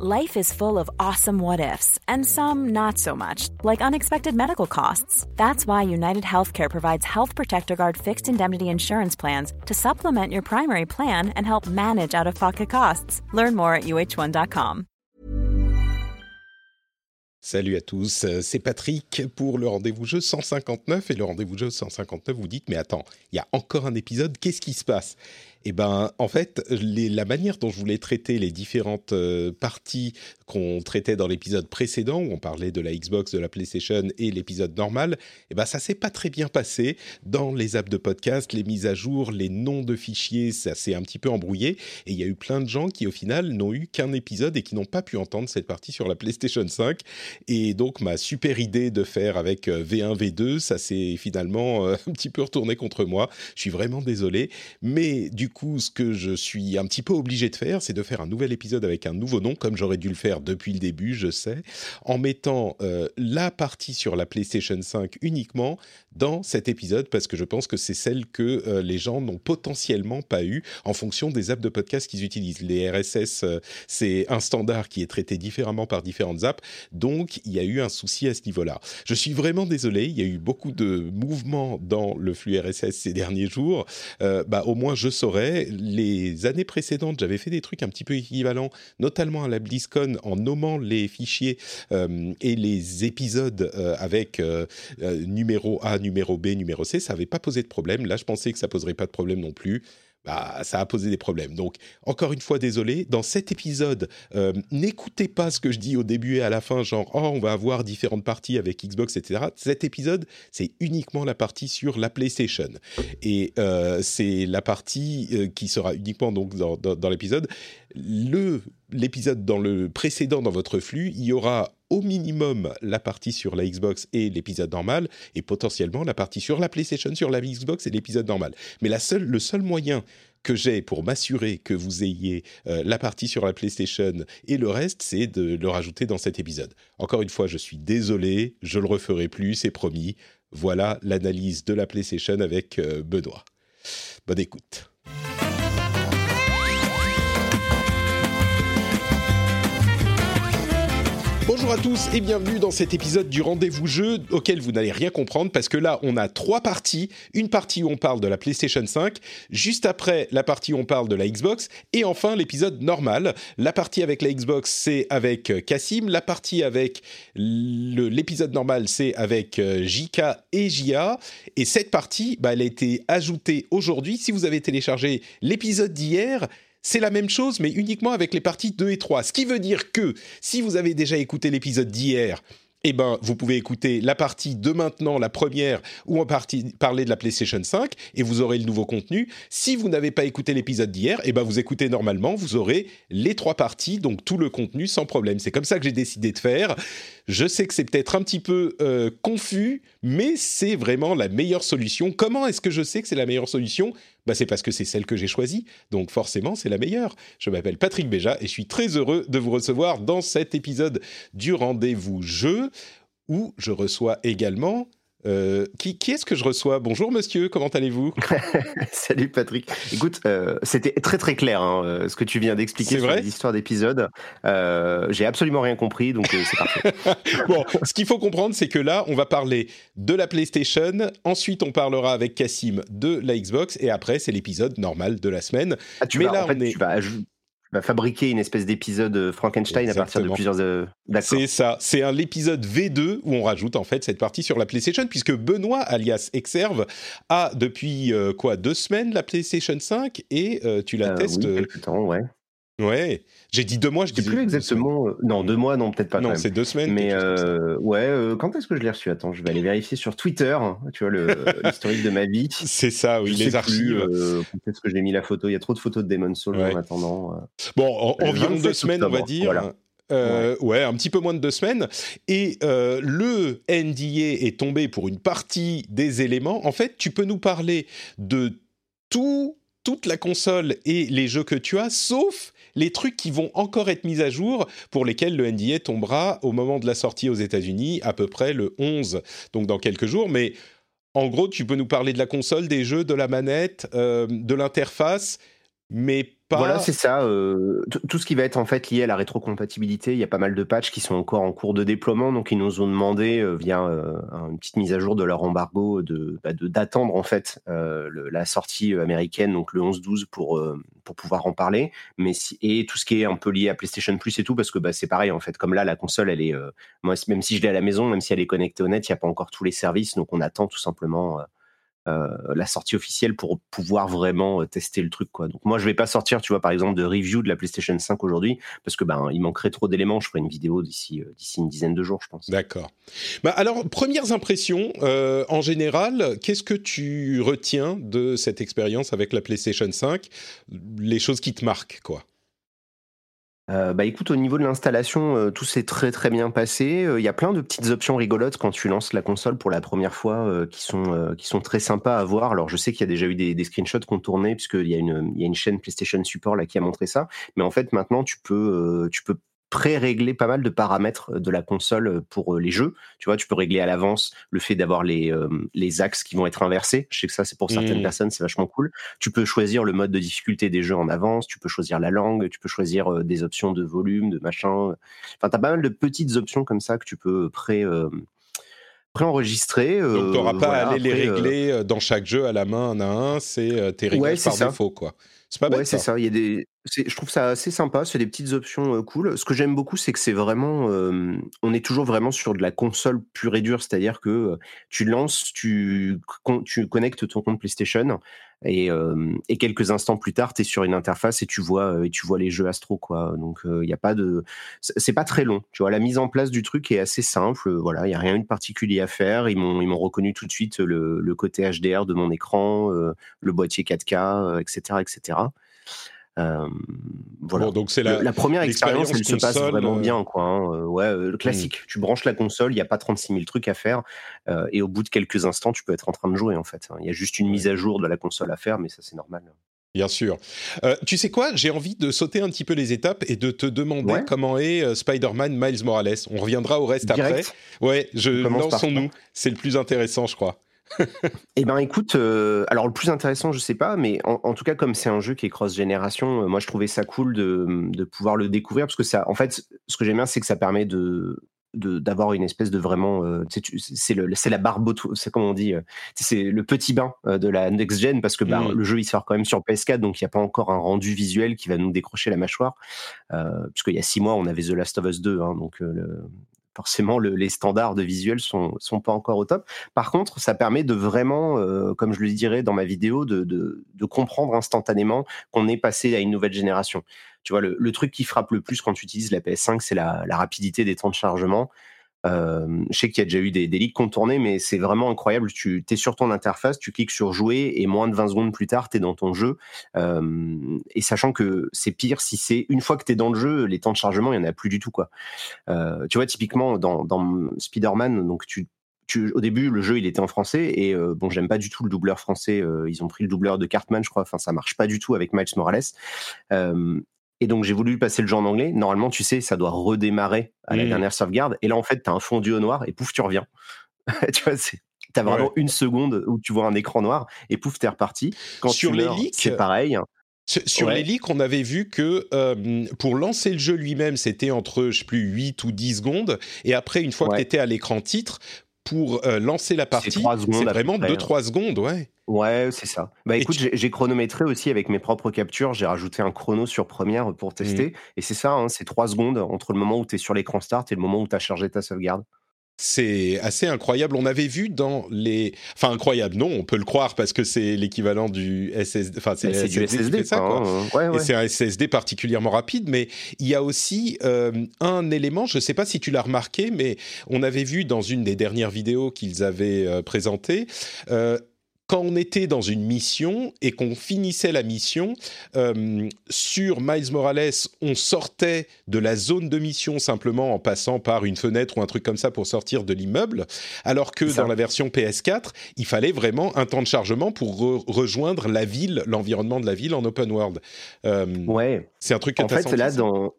Life is full of awesome what ifs, and some not so much, like unexpected medical costs. That's why United Healthcare provides Health Protector Guard fixed indemnity insurance plans to supplement your primary plan and help manage out of pocket costs. Learn more at uh1.com. Salut à tous, euh, c'est Patrick pour le rendez-vous jeu 159. Et le rendez-vous jeu 159, vous dites, mais attends, il y a encore un épisode, qu'est-ce qui se passe eh ben, en fait, la manière dont je voulais traiter les différentes euh, parties qu'on traitait dans l'épisode précédent, où on parlait de la Xbox, de la PlayStation et l'épisode normal, eh ben, ça s'est pas très bien passé dans les apps de podcast, les mises à jour, les noms de fichiers, ça s'est un petit peu embrouillé. Et il y a eu plein de gens qui, au final, n'ont eu qu'un épisode et qui n'ont pas pu entendre cette partie sur la PlayStation 5. Et donc, ma super idée de faire avec V1, euh, V2, ça s'est finalement euh, un petit peu retourné contre moi. Je suis vraiment désolé. Mais du coup, ce que je suis un petit peu obligé de faire, c'est de faire un nouvel épisode avec un nouveau nom, comme j'aurais dû le faire depuis le début, je sais, en mettant euh, la partie sur la PlayStation 5 uniquement dans cet épisode, parce que je pense que c'est celle que euh, les gens n'ont potentiellement pas eu en fonction des apps de podcast qu'ils utilisent. Les RSS, euh, c'est un standard qui est traité différemment par différentes apps, donc il y a eu un souci à ce niveau-là. Je suis vraiment désolé, il y a eu beaucoup de mouvements dans le flux RSS ces derniers jours. bah, au moins, je saurais les années précédentes, j'avais fait des trucs un petit peu équivalents, notamment à la BlizzCon, en nommant les fichiers euh, et les épisodes euh, avec euh, numéro A, numéro B, numéro C. Ça n'avait pas posé de problème. Là, je pensais que ça poserait pas de problème non plus. Bah, ça a posé des problèmes. Donc, encore une fois, désolé. Dans cet épisode, euh, n'écoutez pas ce que je dis au début et à la fin, genre, oh, on va avoir différentes parties avec Xbox, etc. Cet épisode, c'est uniquement la partie sur la PlayStation. Et euh, c'est la partie euh, qui sera uniquement donc dans, dans l'épisode. Le l'épisode dans le précédent dans votre flux, il y aura au minimum la partie sur la Xbox et l'épisode normal, et potentiellement la partie sur la PlayStation, sur la Xbox et l'épisode normal. Mais la seule, le seul moyen que j'ai pour m'assurer que vous ayez euh, la partie sur la PlayStation et le reste, c'est de le rajouter dans cet épisode. Encore une fois, je suis désolé, je le referai plus, c'est promis. Voilà l'analyse de la PlayStation avec euh, Benoît. Bonne écoute. Bonjour à tous et bienvenue dans cet épisode du rendez-vous jeu auquel vous n'allez rien comprendre parce que là on a trois parties. Une partie où on parle de la PlayStation 5, juste après la partie où on parle de la Xbox et enfin l'épisode normal. La partie avec la Xbox c'est avec Cassim, la partie avec l'épisode normal c'est avec euh, JK et JA et cette partie bah, elle a été ajoutée aujourd'hui. Si vous avez téléchargé l'épisode d'hier, c'est la même chose, mais uniquement avec les parties 2 et 3. Ce qui veut dire que si vous avez déjà écouté l'épisode d'hier, eh ben, vous pouvez écouter la partie de maintenant, la première, où on partie, parler de la PlayStation 5, et vous aurez le nouveau contenu. Si vous n'avez pas écouté l'épisode d'hier, eh ben, vous écoutez normalement, vous aurez les trois parties, donc tout le contenu sans problème. C'est comme ça que j'ai décidé de faire. Je sais que c'est peut-être un petit peu euh, confus, mais c'est vraiment la meilleure solution. Comment est-ce que je sais que c'est la meilleure solution? Bah, C'est parce que c'est celle que j'ai choisie, donc forcément c'est la meilleure. Je m'appelle Patrick Béja et je suis très heureux de vous recevoir dans cet épisode du rendez-vous jeu, où je reçois également euh, qui, qui est-ce que je reçois? Bonjour monsieur, comment allez-vous? Salut Patrick. Écoute, euh, c'était très très clair hein, euh, ce que tu viens d'expliquer sur l'histoire d'épisode. J'ai absolument rien compris, donc c'est parfait. bon, ce qu'il faut comprendre, c'est que là, on va parler de la PlayStation, ensuite on parlera avec Cassim de la Xbox, et après c'est l'épisode normal de la semaine. Ah, tu Mais là, en fait, tu vas va fabriquer une espèce d'épisode euh, Frankenstein à partir de plusieurs. Euh, c'est ça. C'est un l'épisode V2 où on rajoute en fait cette partie sur la PlayStation, puisque Benoît, alias Exerve, a depuis euh, quoi deux semaines la PlayStation 5 et tu la testes. Oui, temps, ouais. Ouais, j'ai dit deux mois, je disais. plus exactement. Euh, non, deux mois, non, peut-être pas. Non, c'est deux semaines. Mais euh, ouais, euh, quand est-ce que je l'ai reçu? Attends, je vais aller vérifier sur Twitter. Tu vois l'historique de ma vie. C'est ça, oui, les archives. quand est-ce que j'ai mis la photo Il y a trop de photos de Demon's Souls en attendant. Bon, environ deux semaines, on va dire. ouais. un petit peu moins de deux semaines. Et le NDA est tombé pour une partie des éléments. En fait, tu peux nous parler de tout, toute la console et les jeux que tu as, sauf les trucs qui vont encore être mis à jour, pour lesquels le NDA tombera au moment de la sortie aux États-Unis, à peu près le 11, donc dans quelques jours. Mais en gros, tu peux nous parler de la console, des jeux, de la manette, euh, de l'interface, mais Voilà, c'est ça. Euh, tout ce qui va être en fait lié à la rétrocompatibilité, il y a pas mal de patchs qui sont encore en cours de déploiement, donc ils nous ont demandé euh, via euh, une petite mise à jour de leur embargo de bah, d'attendre en fait la sortie américaine, donc le 11-12 pour pour pouvoir en parler. Mais et tout ce qui est un peu lié à PlayStation Plus et tout, parce que bah, c'est pareil en fait. Comme là, la console, elle est moi même si je l'ai à la maison, même si elle est connectée au net, il n'y a pas encore tous les services, donc on attend tout simplement la sortie officielle pour pouvoir vraiment euh, tester le truc quoi. Donc moi je vais pas sortir tu vois par exemple de review de la PlayStation 5 aujourd'hui parce que ben il manquerait trop d'éléments. Je ferai une vidéo d'ici euh, d'ici une dizaine de jours je pense. D'accord. Bah alors premières impressions en général, qu'est-ce que tu retiens de cette expérience avec la PlayStation 5 Les choses qui te marquent quoi euh, bah écoute, au niveau de l'installation, euh, tout s'est très très bien passé. Euh, il y a plein de petites options rigolotes quand tu lances la console pour la première fois qui, sont, qui sont très sympas à voir. Alors je sais qu'il y a déjà eu des, des screenshots qu'on tournait puisqu'il y, a une, il y a une chaîne PlayStation Support là qui a montré ça. Mais en fait maintenant tu peux, tu peux pré-régler pas mal de paramètres euh, de la console euh, pour euh, les jeux. Tu vois, tu peux régler à l'avance le fait d'avoir les, les axes qui vont être inversés. Je sais que ça, c'est pour certaines mmh. personnes, c'est vachement cool. Tu peux choisir le mode de difficulté des jeux en avance, tu peux choisir la langue, tu peux choisir des options de volume, de machin. Enfin, tu as pas mal de petites options comme ça que tu peux pré... enregistrer Donc, tu n'auras pas à aller les régler dans chaque jeu à la main un à un, c'est tes réglages par défaut, quoi. C'est pas bête. Ouais, c'est ça. Il y a des, je trouve ça assez sympa. C'est des petites options cool. Ce que j'aime beaucoup, c'est que c'est vraiment, on est toujours vraiment sur de la console pure et dure, c'est-à-dire que tu lances, tu, connectes ton compte PlayStation et, quelques instants plus tard, tu es sur une interface et tu vois les jeux Astro quoi. Donc il n'y a pas de, c'est pas très long. Tu vois, la mise en place du truc est assez simple. Voilà, il y a rien de particulier à faire. Ils m'ont ils m'ont reconnu tout de suite le, le côté HDR de mon écran, le boîtier 4K, etc., etc. Euh, voilà. donc c'est la, la, première expérience, elle se passe vraiment euh, bien, quoi. Hein. Euh, ouais, le classique. Tu branches la console, il n'y a pas 36 000 trucs à faire, et au bout de quelques instants, tu peux être en train de jouer, en fait. Hein. Il y a juste une mise à jour de la console à faire, mais ça, c'est normal. Bien sûr. tu sais quoi? J'ai envie de sauter un petit peu les étapes et de te demander comment est Spider-Man Miles Morales. On reviendra au reste après. Ouais, je lançons-nous. C'est le plus intéressant, je crois eh ben écoute, euh, alors le plus intéressant, je sais pas, mais en, tout cas comme c'est un jeu qui est cross génération, euh, moi je trouvais ça cool de, de, pouvoir le découvrir parce que ça, en fait, ce que j'aime bien, c'est que ça permet de d'avoir une espèce de vraiment euh, c'est le c'est la barbe c'est comme on dit c'est le petit bain de la next gen parce que bah, mmh. le jeu il sort quand même sur PS4 donc il n'y a pas encore un rendu visuel qui va nous décrocher la mâchoire puisqu'il y a six mois on avait The Last of Us 2 hein, donc le, forcément les standards de visuel sont sont pas encore au top. Par contre, ça permet de vraiment, euh, comme je le dirais dans ma vidéo, de, de, comprendre instantanément qu'on est passé à une nouvelle génération. Tu vois, le, truc qui frappe le plus quand tu utilises la PS5, c'est la rapidité des temps de chargement. Euh, je sais qu'il y a déjà eu des, des leaks contournés, mais c'est vraiment incroyable. Tu es sur ton interface, tu cliques sur jouer et moins de 20 secondes plus tard, tu es dans ton jeu. Euh, et sachant que c'est pire si c'est une fois que tu es dans le jeu, les temps de chargement, il n'y en a plus du tout. quoi. Euh, tu vois, typiquement, dans, Spider-Man, donc tu au début, le jeu, il était en français et bon, j'aime pas du tout le doubleur français. Ils ont pris le doubleur de Cartman, je crois. Enfin, ça marche pas du tout avec Miles Morales. Et donc, j'ai voulu passer le jeu en anglais. Normalement, tu sais, ça doit redémarrer à la mmh. dernière sauvegarde. Et là, en fait, tu as un fondu au noir et pouf, tu reviens. tu vois, c'est. T'as vraiment une seconde où tu vois un écran noir et pouf, t'es reparti. Quand Sur les leaks, c'est pareil. Sur les leaks, on avait vu que euh, pour lancer le jeu lui-même, c'était entre, je sais plus, 8 ou 10 secondes. Et après, une fois que tu étais à l'écran titre, pour euh, lancer la partie, c'est vraiment 2-3 secondes, ouais. Ouais, c'est ça. Bah écoute, j'ai chronométré aussi avec mes propres captures. J'ai rajouté un chrono sur Première pour mmh. tester. Et c'est ça, hein, c'est 3 secondes entre le moment où tu es sur l'écran start et le moment où tu as chargé ta sauvegarde. C'est assez incroyable. On avait vu dans les, enfin incroyable, non, on peut le croire parce que c'est l'équivalent du SSD. Enfin, c'est du SSD, ça, quoi. Et c'est un SSD particulièrement rapide. Mais il y a aussi euh, un élément. Je ne sais pas si tu l'as remarqué, mais on avait vu dans une des dernières vidéos qu'ils avaient euh, présentées. Euh, quand on était dans une mission et qu'on finissait la mission, euh, sur Miles Morales, on sortait de la zone de mission simplement en passant par une fenêtre ou un truc comme ça pour sortir de l'immeuble, alors que dans la version PS4, il fallait vraiment un temps de chargement pour rejoindre la ville, l'environnement de la ville en open world. Euh, ouais. C'est un truc En fait, là, dans,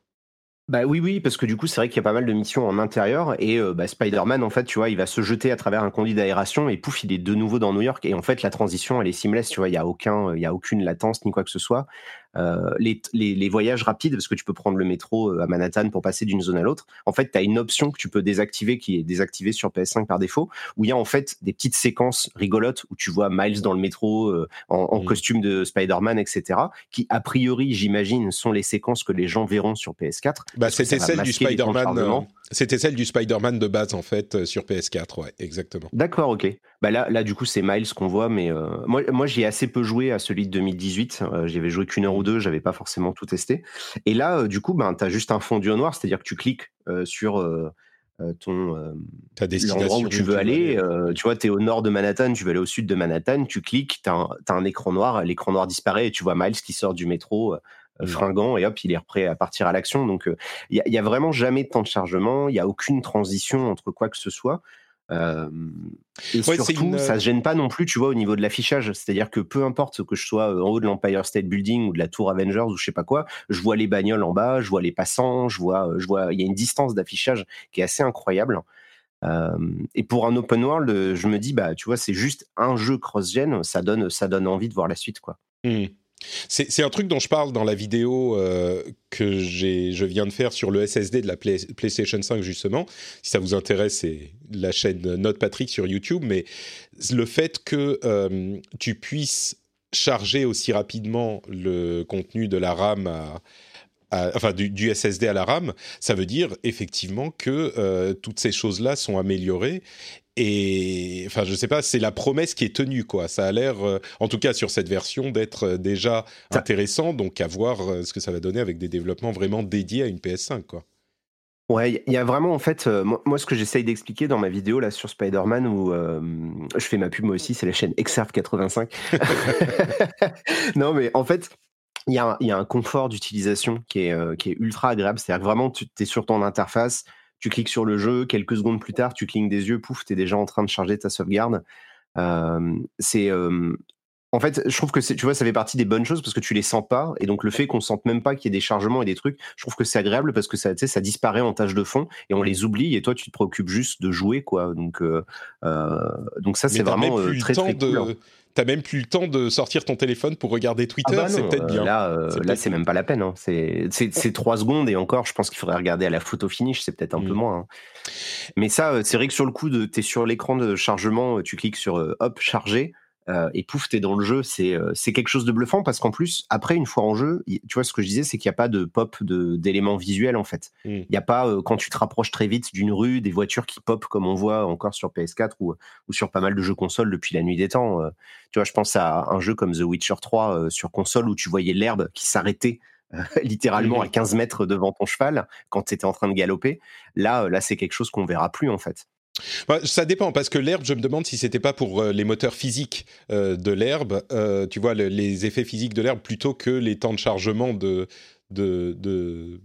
bah oui, oui, parce que du coup, c'est vrai qu'il y a pas mal de missions en intérieur et euh, bah, Spider-Man, en fait, tu vois, il va se jeter à travers un conduit d'aération et pouf, il est de nouveau dans New York et en fait, la transition, elle est seamless, tu vois, il y a aucun, il y a aucune latence ni quoi que ce soit. Euh, les, les, voyages rapides, parce que tu peux prendre le métro euh, à Manhattan pour passer d'une zone à l'autre, en fait, tu as une option que tu peux désactiver, qui est désactivée sur PS5 par défaut, où il y a en fait des petites séquences rigolotes où tu vois Miles dans le métro euh, en, mmh. costume de Spider-Man, etc., qui, a priori, j'imagine, sont les séquences que les gens verront sur PS4. Bah, c'était celle du Spider-Man. C'était celle du Spider-Man de base, en fait, sur PS4, ouais, exactement. D'accord, ok. Bah là, là, du coup, c'est Miles qu'on voit, mais moi, moi j'y ai assez peu joué à celui de 2018. J'y avais joué qu'une heure ou deux, j'avais pas forcément tout testé. Et là, du coup, ben, tu as juste un fondu au noir, c'est-à-dire que tu cliques sur ton Ta destination où tu veux aller. tu vois, tu es au nord de Manhattan, tu veux aller au sud de Manhattan, tu cliques, tu as, un écran noir, l'écran noir disparaît et tu vois Miles qui sort du métro. Mmh. fringant et hop il est prêt à partir à l'action donc il y, a vraiment jamais de temps de chargement il y a aucune transition entre quoi que ce soit et surtout, ça se gêne pas non plus, tu vois, au niveau de l'affichage. C'est-à-dire que peu importe que je sois en haut de l'Empire State Building ou de la Tour Avengers ou je sais pas quoi, je vois les bagnoles en bas, je vois les passants, je vois, je vois, il y a une distance d'affichage qui est assez incroyable. et pour un open world, je me dis, bah, tu vois, c'est juste un jeu cross-gen, ça donne, ça donne envie de voir la suite, quoi. Mmh. C'est un truc dont je parle dans la vidéo euh, que je viens de faire sur le SSD de la PlayStation 5 justement. Si ça vous intéresse, c'est la chaîne Note Patrick sur YouTube. Mais le fait que euh, tu puisses charger aussi rapidement le contenu de la RAM enfin du, SSD à la RAM, ça veut dire effectivement que euh, toutes ces choses-là sont améliorées et enfin, je sais pas, c'est la promesse qui est tenue, quoi. Ça a l'air, euh, en tout cas sur cette version, d'être euh, déjà intéressant. Donc, à voir euh, ce que ça va donner avec des développements vraiment dédiés à une PS5, quoi. Ouais, il y a vraiment en fait, moi, ce que j'essaye d'expliquer dans ma vidéo là sur Spider-Man où je fais ma pub moi aussi, c'est la chaîne Exerve 85. non mais en fait, il y, a un, y a un confort d'utilisation qui est, qui est ultra agréable. C'est-à-dire que vraiment tu es sur ton interface, tu cliques sur le jeu, quelques secondes plus tard, tu clignes des yeux, pouf, tu es déjà en train de charger ta sauvegarde. c'est en fait, je trouve que tu vois, ça fait partie des bonnes choses parce que tu les sens pas, et donc le fait qu'on sente même pas qu'il y ait des chargements et des trucs, je trouve que c'est agréable parce que ça, ça disparaît en tâche de fond et on les oublie, et toi tu te préoccupes juste de jouer, quoi. Donc, donc ça c'est vraiment très très cool. Hein. T'as même plus le temps de sortir ton téléphone pour regarder ah Twitter, bah c'est peut-être bien. Là, là c'est même pas la peine. Hein. C'est trois secondes et encore, je pense qu'il faudrait regarder à la photo finish, c'est peut-être un peu mmh. moins. Hein. Mais ça, c'est vrai que sur le coup, tu es sur l'écran de chargement, tu cliques sur hop, charger. Euh, et pouf, t'es dans le jeu. C'est euh, c'est quelque chose de bluffant parce qu'en plus, après, une fois en jeu, tu vois, ce que je disais, c'est qu'il n'y a pas de pop d'éléments visuels en fait. Mmh. Il n'y a pas, euh, quand tu te rapproches très vite d'une rue, des voitures qui pop comme on voit encore sur PS4 ou, ou sur pas mal de jeux console depuis la nuit des temps. tu vois, je pense à un jeu comme The Witcher 3 sur console où tu voyais l'herbe qui s'arrêtait. littéralement à 15 mètres devant ton cheval quand tu étais en train de galoper. Là, là c'est quelque chose qu'on verra plus en fait. Bah, ça dépend, parce que l'herbe, je me demande si c'était pas pour euh, les moteurs physiques euh, de l'herbe, euh, tu vois, les effets physiques de l'herbe, plutôt que les temps de chargement de... de, de...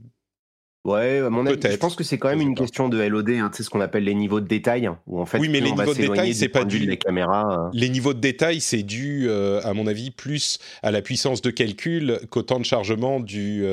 Ouais, à mon avis, je pense que c'est quand même une question de LOD, hein, tu sais, ce qu'on appelle les niveaux de détail, où en fait, oui, mais les niveaux de détail, c'est pas dû les caméras. Les niveaux de détail, c'est dû, à mon avis, plus à la puissance de calcul qu'au temps de chargement du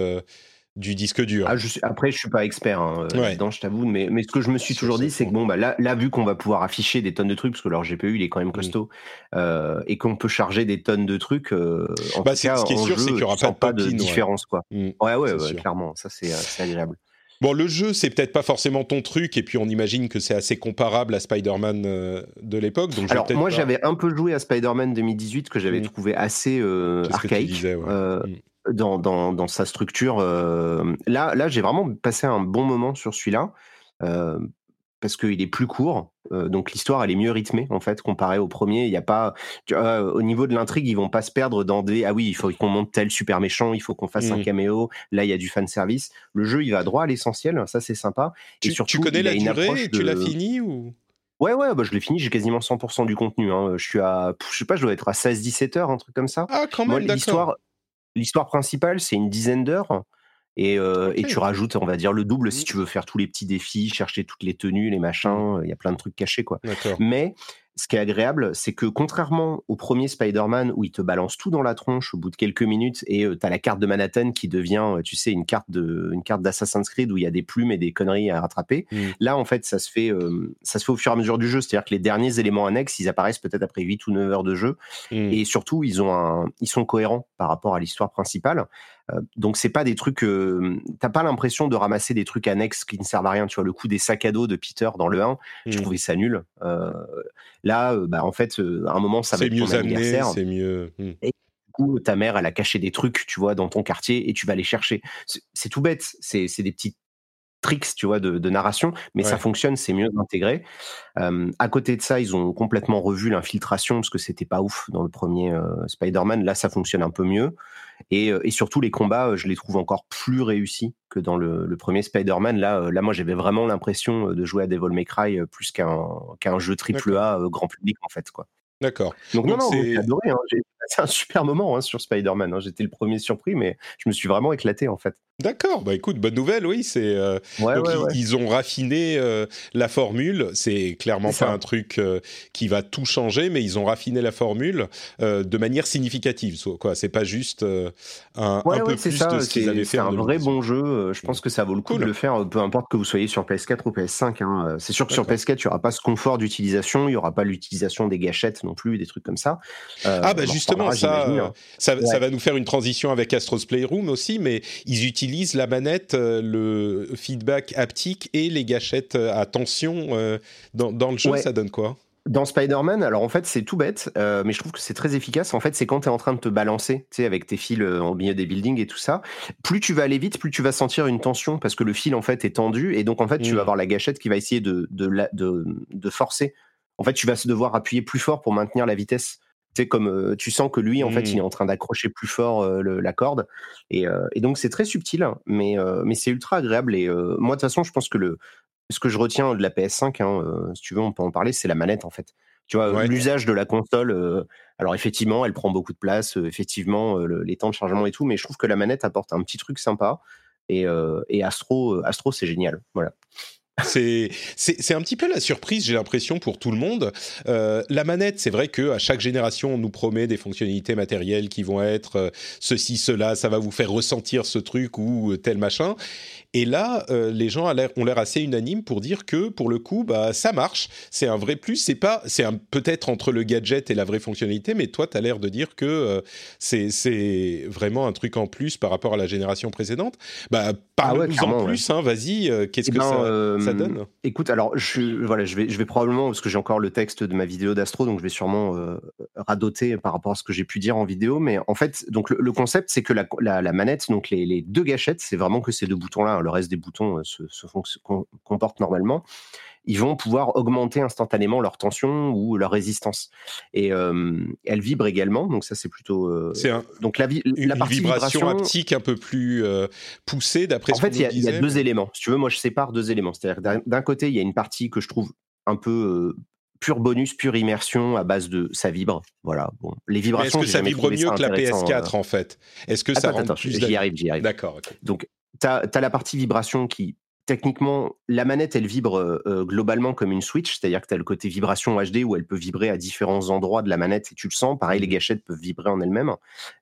du disque dur. Ah, je après, je suis pas expert hein, euh, je t'avoue, mais, mais ce que je me suis toujours dit, c'est que bon, bah, là, là, vu qu'on va pouvoir afficher des tonnes de trucs, parce que leur GPU, il est quand même costaud, euh, et qu'on peut charger des tonnes de trucs, euh, en bah, tout cas, ce qui est sûr, c'est qu'il n'y aura pas de, différence. Quoi. Mmh. ouais, ouais, clairement, ça, c'est agréable. Bon, le jeu, c'est peut-être pas forcément ton truc, et puis on imagine que c'est assez comparable à Spider-Man de l'époque. Alors, moi, j'avais un peu joué à Spider-Man 2018 que j'avais mmh. trouvé assez archaïque. Mmh dans, dans, dans, sa structure. Euh, là, là j'ai vraiment passé un bon moment sur celui-là. Euh, parce qu'il est plus court, euh, donc l'histoire elle est mieux rythmée en fait comparé au premier. Il y a pas, au niveau de l'intrigue, ils vont pas se perdre dans des ah oui il faut qu'on monte tel super méchant, il faut qu'on fasse un mmh. caméo. Là il y a du fan service. Le jeu il va droit à l'essentiel, ça c'est sympa. Et tu, surtout, tu connais la durée, tu l'as fini ou? Ouais, ouais, bah, je l'ai fini, j'ai quasiment 100% du contenu. Hein. Je suis à, je sais pas, je dois être à 16-17 heures, un truc comme ça. Ah, quand même, l'histoire, L'histoire principale, c'est une dizaine d'heures. Et, euh, et, tu rajoutes, on va dire, le double si mmh. tu veux faire tous les petits défis, chercher toutes les tenues, les machins. Il y a plein de trucs cachés, quoi. Mais ce qui est agréable, c'est que contrairement au premier Spider-Man où il te balance tout dans la tronche au bout de quelques minutes et tu as la carte de Manhattan qui devient, tu sais, une carte de, une carte d'Assassin's Creed où il y a des plumes et des conneries à rattraper. Mm. Là, en fait, ça se fait, ça se fait au fur et à mesure du jeu. C'est-à-dire que les derniers éléments annexes, ils apparaissent peut-être après 8 ou 9 heures de jeu. Mm. Et surtout, ils ont un, ils sont cohérents par rapport à l'histoire principale. Euh, donc c'est pas des trucs, euh, t'as pas l'impression de ramasser des trucs annexes qui ne servent à rien. Tu vois le coup des sacs à dos de Peter dans le 1, je mmh. trouvais ça nul. Euh, là, bah en fait, à un moment ça va être ton anniversaire. C'est mieux. Mmh. Et du coup, ta mère, elle a caché des trucs, tu vois, dans ton quartier et tu vas les chercher. C'est tout bête. C'est des petites tricks, tu vois, de, narration, mais ça fonctionne, c'est mieux intégré. à côté de ça, ils ont complètement revu l'infiltration parce que c'était pas ouf dans le premier Spider-Man. Là, ça fonctionne un peu mieux. Et, surtout, les combats, je les trouve encore plus réussis que dans le, premier Spider-Man. Là, là, moi, j'avais vraiment l'impression de jouer à Devil May Cry plus qu'un qu'un jeu triple A grand public, en fait, quoi. D'accord. Donc, non, non, j'ai adoré. Hein. J'ai passé un super moment hein, sur Spider-Man. Hein. J'étais le premier surpris, mais je me suis vraiment éclaté, en fait. D'accord, bah écoute, bonne nouvelle, oui, c'est euh, ils, ont raffiné euh, la formule. C'est clairement pas un truc euh, qui va tout changer, mais ils ont raffiné la formule de manière significative. Quoi, c'est pas juste un, un, peu plus de ce qu'ils avaient fait. C'est un vrai bon jeu. Je pense que ça vaut le coup de le faire, peu importe que vous soyez sur PS4 ou PS5. Hein. C'est sûr que sur PS4, il y aura pas ce confort d'utilisation, il y aura pas l'utilisation des gâchettes non plus, des trucs comme ça. ah bah justement, ça, hein. ça, ça, va nous faire une transition avec Astro's Playroom aussi, mais ils utilisent la manette, euh, le feedback haptique et les gâchettes euh, à tension euh, dans, le jeu, ça donne quoi? Dans Spider-Man, alors en fait c'est tout bête, mais je trouve que c'est très efficace. En fait, c'est quand tu es en train de te balancer, tu sais, avec tes fils au milieu des buildings et tout ça. Plus tu vas aller vite, plus tu vas sentir une tension parce que le fil en fait est tendu et donc en fait tu vas mmh. avoir la gâchette qui va essayer de, de, de forcer. En fait, tu vas devoir appuyer plus fort pour maintenir la vitesse sais, comme euh, tu sens que lui, en fait, il est mmh. en train d'accrocher plus fort euh, la corde. Et, euh, et donc, c'est très subtil, hein, mais, mais c'est ultra agréable. Et moi, de toute façon, je pense que le, ce que je retiens de la PS5, hein, si tu veux, on peut en parler, c'est la manette, en fait. Tu vois, l'usage de la console, alors effectivement, elle prend beaucoup de place, effectivement, les temps de chargement et tout, mais je trouve que la manette apporte un petit truc sympa. Et, et Astro, Astro c'est génial. Voilà. C'est un petit peu la surprise, j'ai l'impression, pour tout le monde. Euh, la manette, c'est vrai que à chaque génération, on nous promet des fonctionnalités matérielles qui vont être euh, ceci, cela, ça va vous faire ressentir ce truc ou tel machin. Et là, euh, les gens ont l'air assez unanimes pour dire que, pour le coup, bah, ça marche. C'est un vrai plus. C'est pas, c'est peut-être entre le gadget et la vraie fonctionnalité, mais toi, tu as l'air de dire que euh, c'est vraiment un truc en plus par rapport à la génération précédente. Bah, parle-nous ah en plus, hein, vas-y. Euh, qu'est-ce eh que ben, ça, donne. Écoute, alors, je, voilà, je vais, je vais probablement, parce que j'ai encore le texte de ma vidéo d'Astro, donc je vais sûrement radoter par rapport à ce que j'ai pu dire en vidéo, mais en fait, donc le, concept, c'est que la, la, manette, donc les, les deux gâchettes, c'est vraiment que ces deux boutons-là le reste des boutons euh, se, comportent normalement, ils vont pouvoir augmenter instantanément leur tension ou leur résistance. Et euh, elle vibre également, donc ça c'est plutôt. Euh, c'est donc la, la partie vibration, haptique un peu plus poussée d'après. En fait, il y, a deux éléments. Si tu veux, moi je sépare deux éléments. C'est-à-dire d'un côté, il y a une partie que je trouve un peu pur bonus, pure immersion à base de ça vibre. Voilà. Bon, les vibrations. Est-ce que ça vibre mieux que la PS4 en fait? Est-ce que ça rend plus J'y arrive, j'y arrive. D'accord. Donc tu as, la partie vibration qui, techniquement, la manette, elle vibre euh, euh, globalement comme une Switch, c'est-à-dire que tu as le côté vibration HD où elle peut vibrer à différents endroits de la manette et tu le sens. Pareil, les mmh. gâchettes peuvent vibrer en elles-mêmes.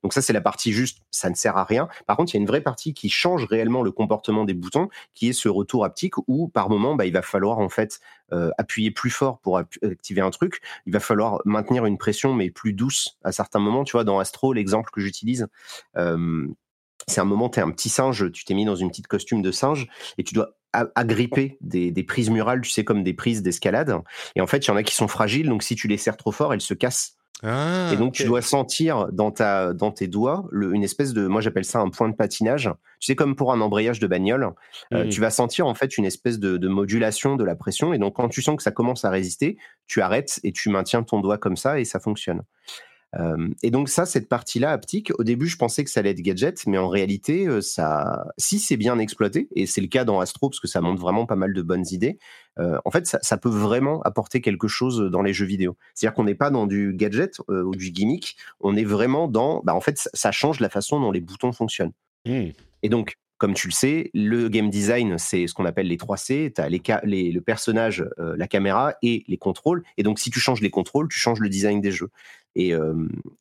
Donc ça, c'est la partie juste, ça ne sert à rien. Par contre, il y a une vraie partie qui change réellement le comportement des boutons, qui est ce retour haptique où, par moment, bah, il va falloir en fait euh, appuyer plus fort pour activer un truc. Il va falloir maintenir une pression, mais plus douce à certains moments. Tu vois, dans Astro, l'exemple que j'utilise, c'est un moment, tu es un petit singe, tu t'es mis dans une petite costume de singe et tu dois agripper des, prises murales, tu sais, comme des prises d'escalade. Et en fait, il y en a qui sont fragiles, donc si tu les serres trop fort, elles se cassent. Ah, et donc, tu dois sentir dans, ta, dans tes doigts une espèce de, moi j'appelle ça un point de patinage. Tu sais, comme pour un embrayage de bagnole, euh, mmh. tu vas sentir en fait une espèce de, de, modulation de la pression. Et donc, quand tu sens que ça commence à résister, tu arrêtes et tu maintiens ton doigt comme ça et ça fonctionne et donc ça, cette partie-là haptique, au début, je pensais que ça allait être gadget, mais en réalité, ça, si c'est bien exploité, et c'est le cas dans Astro parce que ça montre vraiment pas mal de bonnes idées, en fait, ça, peut vraiment apporter quelque chose dans les jeux vidéo. C'est-à-dire qu'on n'est pas dans du gadget ou du gimmick, on est vraiment dans, bah, en fait, ça change la façon dont les boutons fonctionnent. Mmh. Et donc, comme tu le sais, le game design, c'est ce qu'on appelle les 3 C. Tu as les, le personnage, euh, la caméra et les contrôles. Et donc, si tu changes les contrôles, tu changes le design des jeux. Et,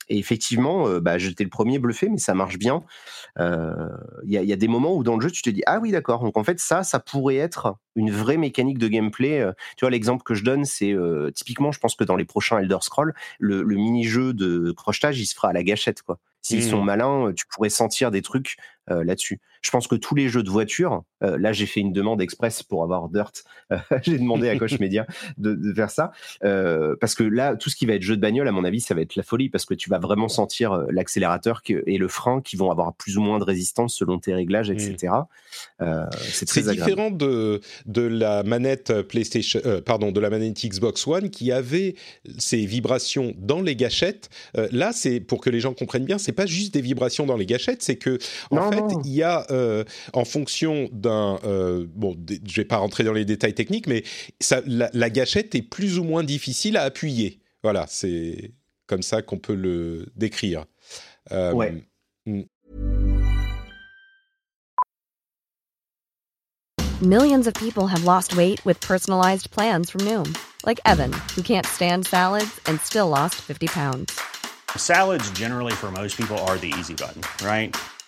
effectivement, bah, j'étais le premier bluffé, mais ça marche bien. Il y, a des moments où dans le jeu, tu te dis ah oui d'accord. Donc en fait, ça, ça pourrait être une vraie mécanique de gameplay. Tu vois, l'exemple que je donne, c'est typiquement, je pense que dans les prochains Elder Scrolls, le, le mini-jeu de crochetage, il se fera à la gâchette, quoi. S'ils sont mmh. malins, tu pourrais sentir des trucs là-dessus. Je pense que tous les jeux de voiture, là j'ai fait une demande express pour avoir Dirt, j'ai demandé à Coach Media de, faire ça, parce que là, tout ce qui va être jeu de bagnole, à mon avis, ça va être la folie, parce que tu vas vraiment sentir l'accélérateur et le frein qui vont avoir plus ou moins de résistance selon tes réglages, etc. Mmh. c'est très différent de, de la manette PlayStation, pardon, de la manette Xbox One qui avait ces vibrations dans les gâchettes. là, c'est pour que les gens comprennent bien, c'est pas juste des vibrations dans les gâchettes, c'est que en fait, il y a euh, en fonction d'un euh, bon, je vais pas rentrer dans les détails techniques, mais ça, la, gâchette est plus ou moins difficile à appuyer. Voilà, c'est comme ça qu'on peut le décrire. Euh, ouais. Hmm. Millions of people have lost weight with personalized plans from Noom, like Evan, who can't stand salads and still lost 50 pounds. Salads, generally, for most people, are the easy button, right?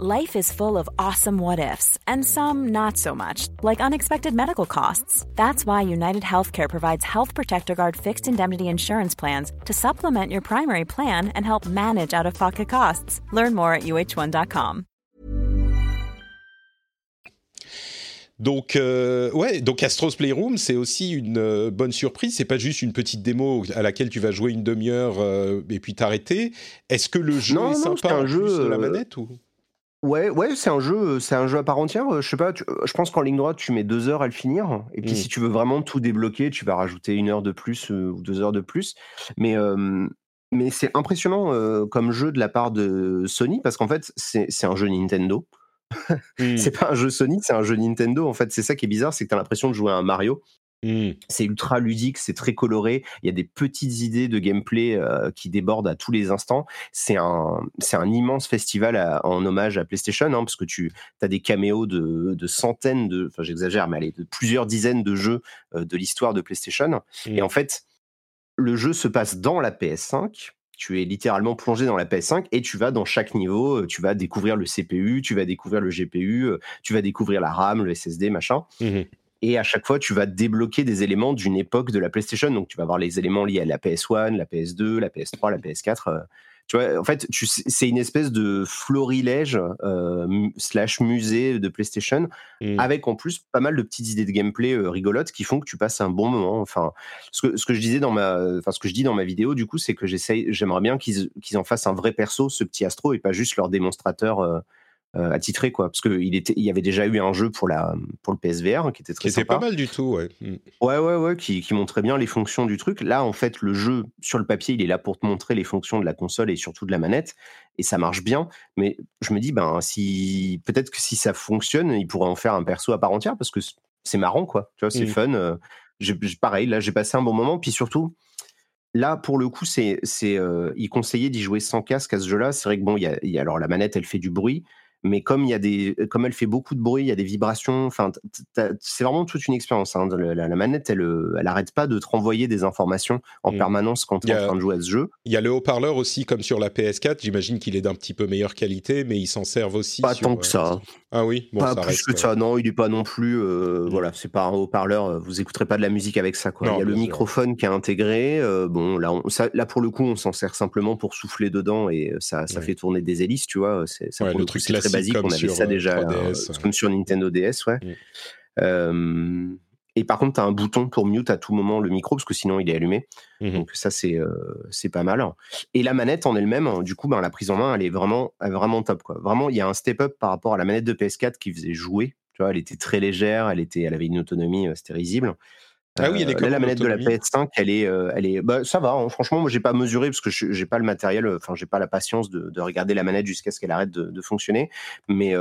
Life is full of awesome what ifs, and some not so much, like unexpected medical costs. That's why United Healthcare provides Health Protector Guard fixed indemnity insurance plans to supplement your primary plan and help manage out of pocket costs. Learn more at uh1.com. Donc, euh, ouais, donc Astro's Playroom, c'est aussi une euh, bonne surprise. C'est pas juste une petite démo à laquelle tu vas jouer une demi-heure euh, et puis t'arrêter. Est-ce que le jeu non, est non, sympa un jeu, de la manette ou? Ouais, ouais, c'est un jeu, c'est un jeu à part entière. Je sais pas, je pense qu'en ligne droite, tu mets deux heures à le finir. Et puis, mmh. si tu veux vraiment tout débloquer, tu vas rajouter une heure de plus ou deux heures de plus. Mais, mais c'est impressionnant comme jeu de la part de Sony parce qu'en fait, c'est un jeu Nintendo. C'est pas un jeu Sony, c'est un jeu Nintendo. En fait, c'est ça qui est bizarre, c'est que tu as l'impression de jouer à un Mario. Mmh. C'est ultra ludique, c'est très coloré. Il y a des petites idées de gameplay euh, qui débordent à tous les instants. C'est un, c'est un immense festival en hommage à PlayStation, hein, parce que tu as des caméos de, de centaines de, enfin j'exagère, mais allez, de plusieurs dizaines de jeux euh, de l'histoire de PlayStation. Et en mmh. fait, le jeu se passe dans la PS5. Tu es littéralement plongé dans la PS5 et tu vas dans chaque niveau, euh, tu vas découvrir le CPU, tu vas découvrir le GPU, tu vas découvrir la RAM, le SSD, machin. Mmh et à chaque fois, tu vas débloquer des éléments d'une époque de la PlayStation. Donc, tu vas avoir les éléments liés à la PS1, la PS2, la PS3, la PS4. Euh, tu vois, en fait, c'est une espèce de florilège euh, slash musée de PlayStation, mmh. avec en plus pas mal de petites idées de gameplay euh, rigolotes qui font que tu passes un bon moment. Enfin, ce que, ce que je disais dans ma, enfin, ce que je dis dans ma vidéo, du coup, c'est que j'essaye, j'aimerais bien qu'ils en fassent un vrai perso, ce petit Astro, et pas juste leur démonstrateur euh, attitré quoi. Parce qu'il était il y avait déjà eu un jeu pour la pour le PSVR qui était très qui était pas mal du tout ouais. Mm. ouais ouais ouais qui, qui, montrait bien les fonctions du truc. Là en fait le jeu sur le papier il est là pour te montrer les fonctions de la console et surtout de la manette et ça marche bien. Mais je me dis ben si peut-être que si ça fonctionne il pourrait en faire un perso à part entière parce que c'est marrant quoi. Tu vois c'est mm. fun euh, pareil là j'ai passé un bon moment. Puis surtout Là, pour le coup, c'est, c'est, euh, il conseillait d'y jouer sans casque à ce jeu-là. C'est vrai que bon, il y a, alors la manette, elle fait du bruit, mais comme il y a des, comme elle fait beaucoup de bruit, il y a des vibrations. Enfin, c'est vraiment toute une expérience. Hein. La, manette, elle, elle arrête pas de te renvoyer des informations en mmh. permanence quand tu es en train de jouer à ce jeu. Il y a le haut-parleur aussi, comme sur la PS4. J'imagine qu'il est d'un petit peu meilleure qualité, mais ils s'en servent aussi. Pas tant que euh, ça. Ah oui, bon, pas plus que ça. Non, il est pas non plus. Euh, mmh. Voilà, c'est pas un haut-parleur. Euh, vous écouterez pas de la musique avec ça. Quoi. il y a le microphone qui est intégré. bon, là, là pour le coup, on s'en sert simplement pour souffler dedans et ça, ça fait tourner des hélices, tu vois. C'est ça le, truc très basique. On avait ça déjà, euh, comme sur Nintendo DS, ouais. Mm. Euh, et par contre, tu as un bouton pour mute à tout moment le micro, parce que sinon il est allumé. Mm-hmm. Donc ça, c'est euh, c'est pas mal. Et la manette en elle-même, du coup, ben, la prise en main, elle est vraiment, vraiment top. Quoi. Vraiment, il y a un step-up par rapport à la manette de PS4 qui faisait jouer. Tu vois, elle était très légère, elle, était, elle avait une autonomie, c'était risible. Ah oui, elle est là, la manette de la PS5, elle est, elle est, bah, ça va. Hein. Franchement, moi, j'ai pas mesuré parce que j'ai pas le matériel, enfin, j'ai pas la patience de, de regarder la manette jusqu'à ce qu'elle arrête de, de, fonctionner. Mais,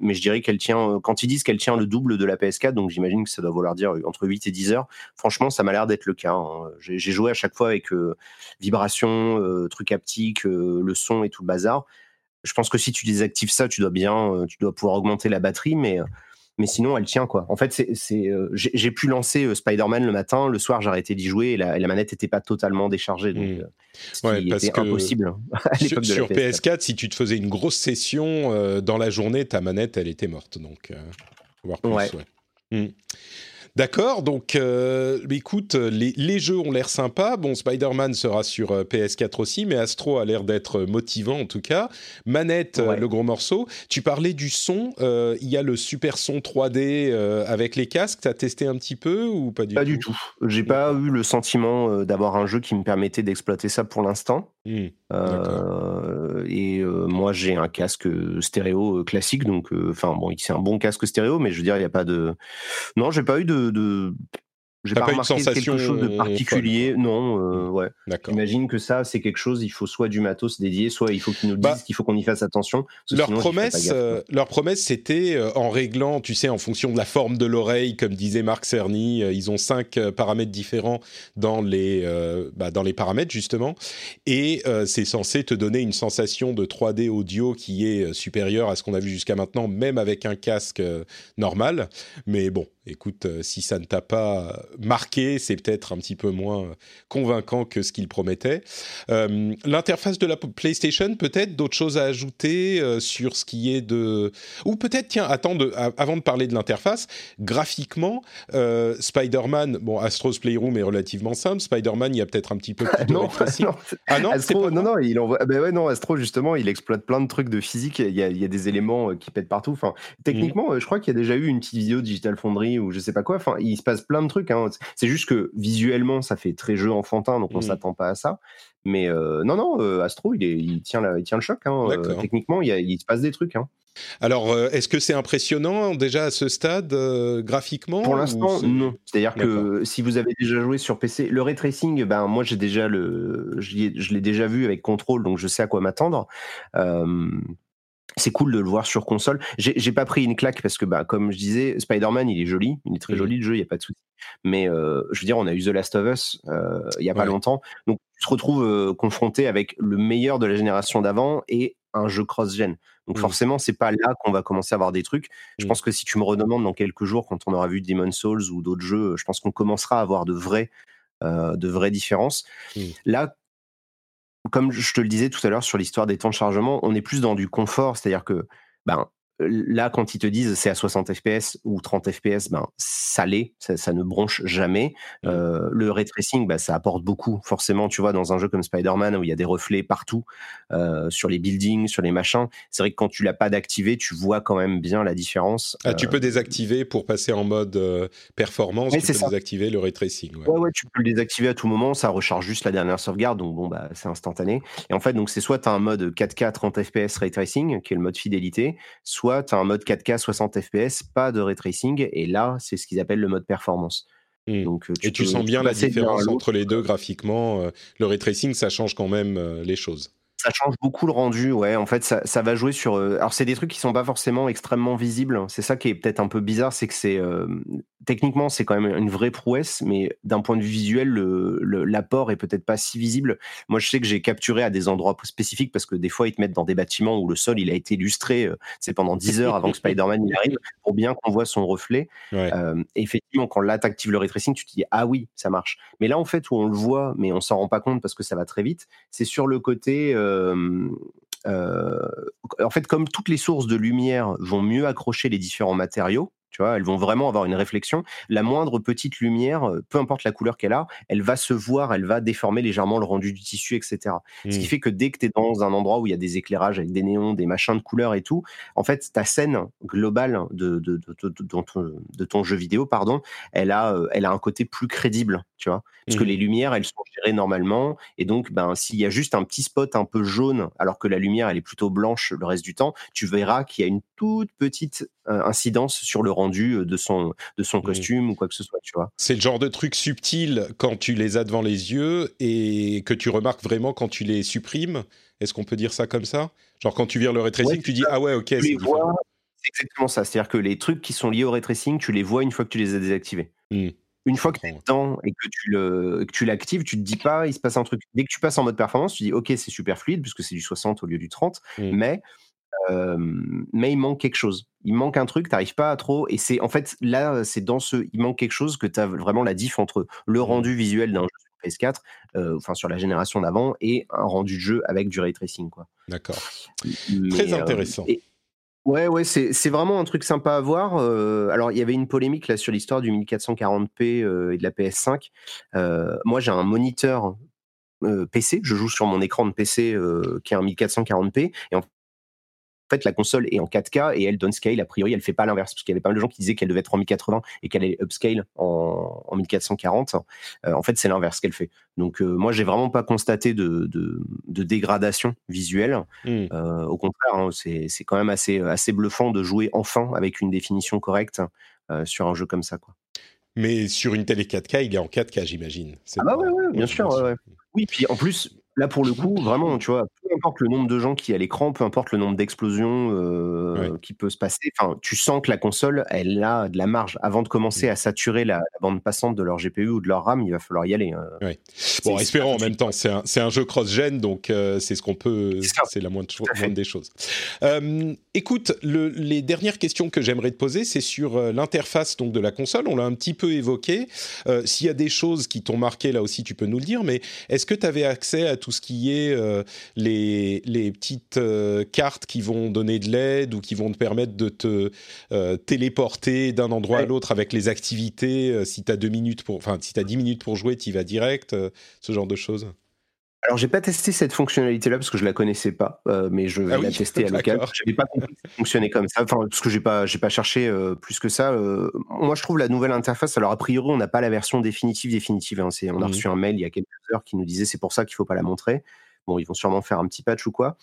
mais je dirais qu'elle tient, quand ils disent qu'elle tient le double de la PS4, donc j'imagine que ça doit vouloir dire entre 8 et 10 heures. Franchement, ça m'a l'air d'être le cas. Hein. J'ai joué à chaque fois avec vibration, truc haptique, le son et tout le bazar. Je pense que si tu désactives ça, tu dois bien, tu dois pouvoir augmenter la batterie, mais mais sinon elle tient quoi. En fait, c'est, euh, j'ai pu lancer euh, Spider-Man le matin, le soir j'ai arrêté d'y jouer et la, manette n'était pas totalement déchargée, donc mmh. euh, parce que impossible hein, sur, sur PS4. si tu te faisais une grosse session dans la journée, ta manette elle était morte, donc voir plus. Ouais. Mmh. D'accord, donc euh, écoute, les, jeux ont l'air sympas. Bon, Spider-Man sera sur euh, PS4 aussi, mais Astro a l'air d'être motivant en tout cas. Manette, euh, le gros morceau. Tu parlais du son, il y a le super son 3D avec les casques. T'as testé un petit peu ou pas du tout Pas du tout? J'ai pas eu le sentiment d'avoir un jeu qui me permettait d'exploiter ça pour l'instant. Mmh, et moi, j'ai un casque stéréo classique, donc enfin bon, c'est un bon casque stéréo, mais je veux dire, il n'y a pas de. Non, j'ai pas eu de de, j'ai pas, remarqué quelque chose de particulier. Non, euh, ouais. J'imagine que ça, c'est quelque chose. Il faut soit du matos dédié, soit il faut qu'ils nous bah, disent qu'il faut qu'on y fasse attention. Leur promesse, euh, leur promesse, c'était euh, en réglant, tu sais, en fonction de la forme de l'oreille, comme disait Marc Cerny, ils ont cinq paramètres différents dans les bah, dans les paramètres justement, et c'est censé te donner une sensation de 3D audio qui est supérieure à ce qu'on a vu jusqu'à maintenant, même avec un casque normal. Mais bon, écoute, si ça ne t'a pas marqué, c'est peut-être un petit peu moins convaincant que ce qu'il promettait. Euh, l'interface de la PlayStation, peut-être d'autres choses à ajouter euh, sur ce qui est de... Ou peut-être, tiens, attends, avant de parler de l'interface, graphiquement, euh, Spider-Man, bon, Astro's Playroom est relativement simple, Spider-Man, il y a peut-être un petit peu plus de non, non, Ah non, Astro, non, non, il envoie... Ben ouais, non, Astro, justement, il exploite plein de trucs de physique, il y a, il y a des éléments qui pètent partout. Enfin, techniquement, mmh. je crois qu'il y a déjà eu une petite vidéo Digital Foundry ou je sais pas quoi, enfin, il se passe plein de trucs. Hein. C'est juste que visuellement, ça fait très jeu enfantin, donc on mmh. s'attend pas à ça. Mais euh, non, non, euh, Astro, il, est, il, tient il tient le choc. Hein. Euh, techniquement, il, il, se passe des trucs. Hein. Alors, est-ce que c'est impressionnant déjà à ce stade graphiquement Pour l'instant, non. C'est-à-dire que si vous avez déjà joué sur PC, le ray tracing, ben moi j'ai déjà le, je l'ai déjà vu avec Control, donc je sais à quoi m'attendre c'est cool de le voir sur console. J'ai pas pris une claque parce que, bah, comme je disais, Spider-Man, il est joli, il est très mmh. joli le jeu, il n'y a pas de souci. Mais euh, je veux dire, on a eu The Last of Us euh, il n'y a pas longtemps. Donc, tu te retrouves euh, confronté avec le meilleur de la génération d'avant et un jeu cross-gen. Donc, mmh. forcément, c'est pas là qu'on va commencer à avoir des trucs. Je mmh. pense que si tu me redemandes dans quelques jours, quand on aura vu Demon's Souls ou d'autres jeux, je pense qu'on commencera à avoir de vraies, de vraies différences. Là, comme je te le disais tout à l'heure sur l'histoire des temps de chargement, on est plus dans du confort, c'est-à-dire que ben, là, quand ils te disent c'est à 60 fps ou 30 fps, ben, ça l'est, ça, ne bronche jamais. Mmh. Euh, le ray tracing, ben, ça apporte beaucoup, forcément, tu vois, dans un jeu comme Spider-Man où il y a des reflets partout, euh, sur les buildings, sur les machins. C'est vrai que quand tu l'as pas d'activé, tu vois quand même bien la différence. Ah, tu peux euh, désactiver pour passer en mode performance, tu peux désactiver le ray tracing. Ouais. ouais. tu peux le désactiver à tout moment, ça recharge juste la dernière sauvegarde, donc bon, bah, c'est instantané. Et en fait, donc c'est soit tu as un mode 4K 30 fps ray tracing, qui est le mode fidélité, soit tu as un mode 4K 60 FPS, pas de ray tracing, et là, c'est ce qu'ils appellent le mode performance. Mmh. Donc, euh, tu et tu sens bien la différence entre les deux graphiquement. Euh, le ray tracing, ça change quand même euh, les choses ça change beaucoup le rendu, ouais. En fait, ça, ça va jouer sur. alors, c'est des trucs qui sont pas forcément extrêmement visibles. C'est ça qui est peut-être un peu bizarre, c'est que c'est techniquement, c'est quand même une vraie prouesse, mais d'un point de vue visuel, l'apport le, est peut-être pas si visible. Moi, je sais que j'ai capturé à des endroits spécifiques parce que des fois, ils te mettent dans des bâtiments où le sol, il a été illustré, c'est pendant 10 heures avant que Spider-Man y arrive, pour bien qu'on voit son reflet. Euh, effectivement, quand là, actives le ray tracing, tu te dis, ah oui, ça marche. Mais là, en fait, où on le voit, mais on s'en rend pas compte parce que ça va très vite, c'est sur le côté. Euh, euh, en fait, comme toutes les sources de lumière vont mieux accrocher les différents matériaux, tu vois, elles vont vraiment avoir une réflexion. La moindre petite lumière, euh, peu importe la couleur qu'elle a, elle va se voir, elle va déformer légèrement le rendu du tissu, etc. Ce qui mmh. fait que dès que tu es dans un endroit où il y a des éclairages avec des néons, des machins de couleurs et tout, en fait, ta scène globale de, de, de, ton, jeu vidéo, pardon, elle a, euh, elle a un côté plus crédible, tu vois. Parce que mmh. les lumières, elles sont gérées normalement. Et donc, ben, s'il y a juste un petit spot un peu jaune, alors que la lumière, elle est plutôt blanche le reste du temps, tu verras qu'il y a une toute petite incidence sur le rendu de son, de son Mmh. costume ou quoi que ce soit, tu vois. C'est le genre de truc subtil quand tu les as devant les yeux et que tu remarques vraiment quand tu les supprimes. Est-ce qu'on peut dire ça comme ça? Genre quand tu vires le tracing, Ouais, tu dis ah ouais ok c'est exactement ça. C'est-à-dire que les trucs qui sont liés au ray tracing, tu les vois une fois que tu les as désactivés. Hmm. Une fois que tu es dedans et que tu le- que tu l'actives, tu te dis pas, il se passe un truc. Dès que tu passes en mode performance, tu dis, ok, c'est super fluide puisque c'est du 60 au lieu du 30, Mm. mais, euh, mais il manque quelque chose. Il manque un truc, t'arrives pas à trop. Et c'est en fait là, c'est dans ce, il manque quelque chose que tu as vraiment la diff entre le Mm. rendu visuel d'un jeu sur PS4, euh, enfin sur la génération d'avant, et un rendu de jeu avec du ray tracing, quoi. D'accord. Très euh, intéressant. et- Ouais, ouais, c'est c'est vraiment un truc sympa à voir. euh, alors, il y avait une polémique là sur l'histoire du 1440p euh, et de la PS5. Euh, moi, j'ai un moniteur euh, PC. Je joue sur mon écran de PC euh, qui est un 1440p. Et en fait, la console est en 4K et elle downscale. A priori, elle fait pas l'inverse parce qu'il y avait pas mal de gens qui disaient qu'elle devait être en 1080 et qu'elle allait upscale en, en 1440. Euh, en fait, c'est l'inverse qu'elle fait. Donc, euh, moi, j'ai vraiment pas constaté de, de, de dégradation visuelle. Hmm. Euh, au contraire, hein, c'est quand même assez, assez bluffant de jouer enfin avec une définition correcte sur un jeu comme ça. Quoi. Mais sur une télé 4K, il est en 4K, j'imagine. C'est Ah bah pas- ouais, ouais, bien sûr. ouais, ouais. Oui, puis en plus, là pour le coup, vraiment, tu vois, peu importe le nombre de gens qui a l'écran, peu importe le nombre d'explosions euh, qui peut se passer, enfin, tu sens que la console, elle a de la marge. Avant de commencer Mm. à saturer la, la bande passante de leur GPU ou de leur RAM, il va falloir y aller. hein. Ouais. Bon, espérons en même temps. C'est un, un jeu cross-gen, donc euh, c'est ce qu'on peut. C'est la moindre, cho- à moindre des choses. Écoute, le- les dernières questions que j'aimerais te poser, c'est sur euh, l'interface donc de la console. On l'a un petit peu évoqué. S'il y a des choses qui t'ont marqué, là aussi, tu peux nous le dire. Mais est-ce que tu avais accès à tout ce qui est euh, les, les petites euh, cartes qui vont donner de l'aide ou qui vont te permettre de te euh, téléporter d'un endroit à l'autre avec les activités euh, Si tu as deux minutes pour, enfin, si tu 10 minutes pour jouer, tu y vas direct. ce genre de choses. Alors, j'ai pas testé cette fonctionnalité-là parce que je la connaissais pas, euh, mais je vais Ah oui, la tester à l'occasion. J'avais pas compris que ça fonctionnait comme ça, enfin, parce que j'ai pas, j'ai pas cherché euh, plus que ça. euh. moi, je trouve la nouvelle interface. Alors, a priori, on n'a pas la version définitive définitive. hein, on a Mhm. reçu un mail il y a quelques heures qui nous disait c'est pour ça qu'il faut pas la montrer. Bon, ils vont sûrement faire un petit patch ou quoi.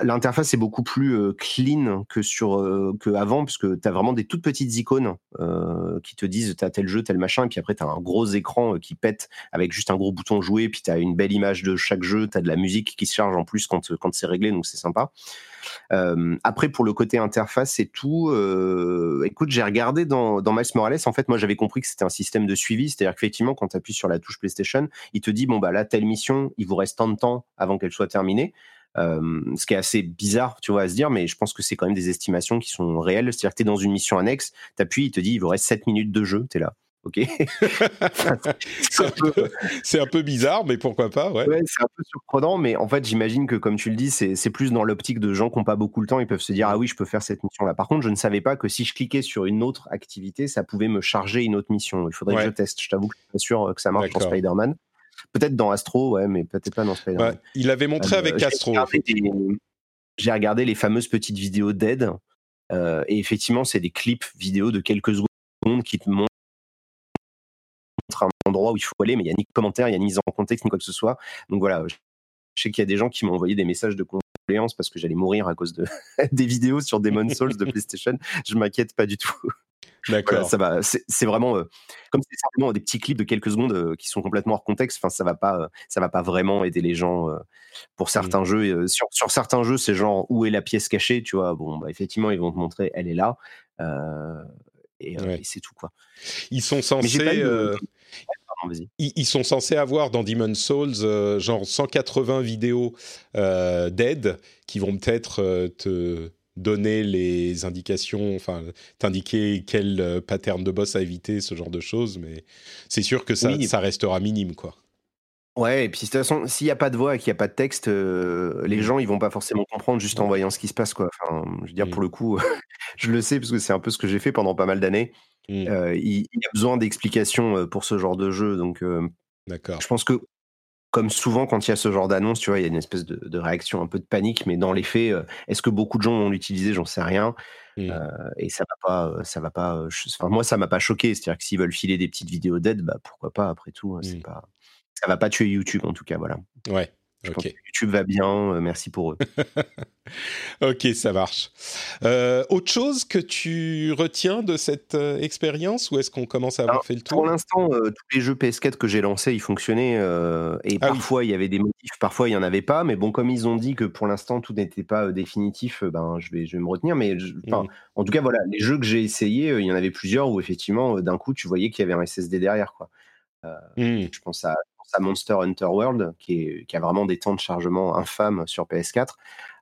L'interface est beaucoup plus clean que sur que avant, puisque tu as vraiment des toutes petites icônes qui te disent tu as tel jeu, tel machin, et puis après tu as un gros écran qui pète avec juste un gros bouton jouer, puis tu as une belle image de chaque jeu, tu as de la musique qui se charge en plus quand, quand c'est réglé, donc c'est sympa. Euh, après, pour le côté interface et tout, euh, écoute, j'ai regardé dans, dans Miles Morales, en fait, moi j'avais compris que c'était un système de suivi, c'est-à-dire qu'effectivement, quand tu appuies sur la touche PlayStation, il te dit, bon, bah là, telle mission, il vous reste tant de temps avant qu'elle soit terminée. Euh, ce qui est assez bizarre, tu vois, à se dire, mais je pense que c'est quand même des estimations qui sont réelles. C'est-à-dire que tu es dans une mission annexe, tu appuies, il te dit, il vous reste 7 minutes de jeu, tu es là. Ok. c'est un, peu- c'est un peu bizarre, mais pourquoi pas, ouais. Ouais, c'est un peu surprenant, mais en fait, j'imagine que, comme tu le dis, c'est c'est plus dans l'optique de gens qui n'ont pas beaucoup le temps. Ils peuvent se dire, ah oui, je peux faire cette mission-là. Par contre, je ne savais pas que si je cliquais sur une autre activité, ça pouvait me charger une autre mission. Il faudrait Ouais. que je teste. Je t'avoue que je suis pas sûr euh, que ça marche dans. Spider-Man. Peut-être dans Astro, ouais, mais peut-être pas dans Spider-Man. Ouais, il avait montré Euh, avec j'ai Astro. regardé des- J'ai regardé les fameuses petites vidéos d'aide. euh, et effectivement, c'est des clips vidéo de quelques secondes qui te montrent endroit où il faut aller, mais il n'y a ni commentaire, il n'y a ni mise en contexte, ni quoi que ce soit. Donc voilà, je sais qu'il y a des gens qui m'ont envoyé des messages de condoléances parce que j'allais mourir à cause de des vidéos sur Demon's Souls de PlayStation. Je m'inquiète pas du tout. Voilà, D'accord. ça va. C'est vraiment euh, comme c'est simplement des petits clips de quelques secondes euh, qui sont complètement hors contexte. Enfin, ça va pas, euh, ça va pas vraiment aider les gens pour certains jeux. Sur, sur certains jeux, c'est genre où est la pièce cachée, tu vois? Bon, bah, effectivement, ils vont te montrer, elle est là, et, Ouais. et c'est tout quoi. Ils sont censés. Ils, ils sont censés avoir dans Demon's Souls euh, genre 180 vidéos euh, d'aide qui vont peut-être euh, te donner les indications, enfin t'indiquer quel euh, pattern de boss à éviter, ce genre de choses, mais c'est sûr que ça, Oui. ça restera minime, quoi. Ouais, et puis de toute façon, s'il n'y a pas de voix et qu'il n'y a pas de texte, euh, les Mm. gens ils vont pas forcément comprendre juste en voyant ce qui se passe quoi. Enfin, je veux dire Mm. pour le coup, je le sais parce que c'est un peu ce que j'ai fait pendant pas mal d'années. Mm. Euh, il, il y a besoin d'explications pour ce genre de jeu, donc euh, je pense que comme souvent quand il y a ce genre d'annonce, tu vois, il y a une espèce de, de réaction un peu de panique, mais dans les faits, est-ce que beaucoup de gens vont l'utiliser? J'en sais rien. Mm. Euh, et ça va pas, ça va pas. je- Enfin, moi, ça m'a pas choqué. C'est-à-dire que s'ils veulent filer des petites vidéos d'aide, bah pourquoi pas. Après tout, hein, c'est Mm. pas, ça va pas tuer YouTube en tout cas, voilà. Ouais. Je pense que YouTube va bien, merci pour eux. ok, ça marche. Euh, autre chose que tu retiens de cette euh, expérience ou est-ce qu'on commence à avoir fait le tour? Pour l'instant, euh, tous les jeux PS4 que j'ai lancés, ils fonctionnaient et ah parfois il y avait des motifs, parfois il n'y en avait pas. Mais bon, comme ils ont dit que pour l'instant tout n'était pas définitif, ben je vais, je vais me retenir. Mais mmh. en tout cas, voilà, les jeux que j'ai essayés, il y en avait plusieurs où effectivement d'un coup tu voyais qu'il y avait un SSD derrière. Quoi. Mmh. Je pense à à Monster Hunter World, qui, qui, a vraiment des temps de chargement infâmes sur PS4.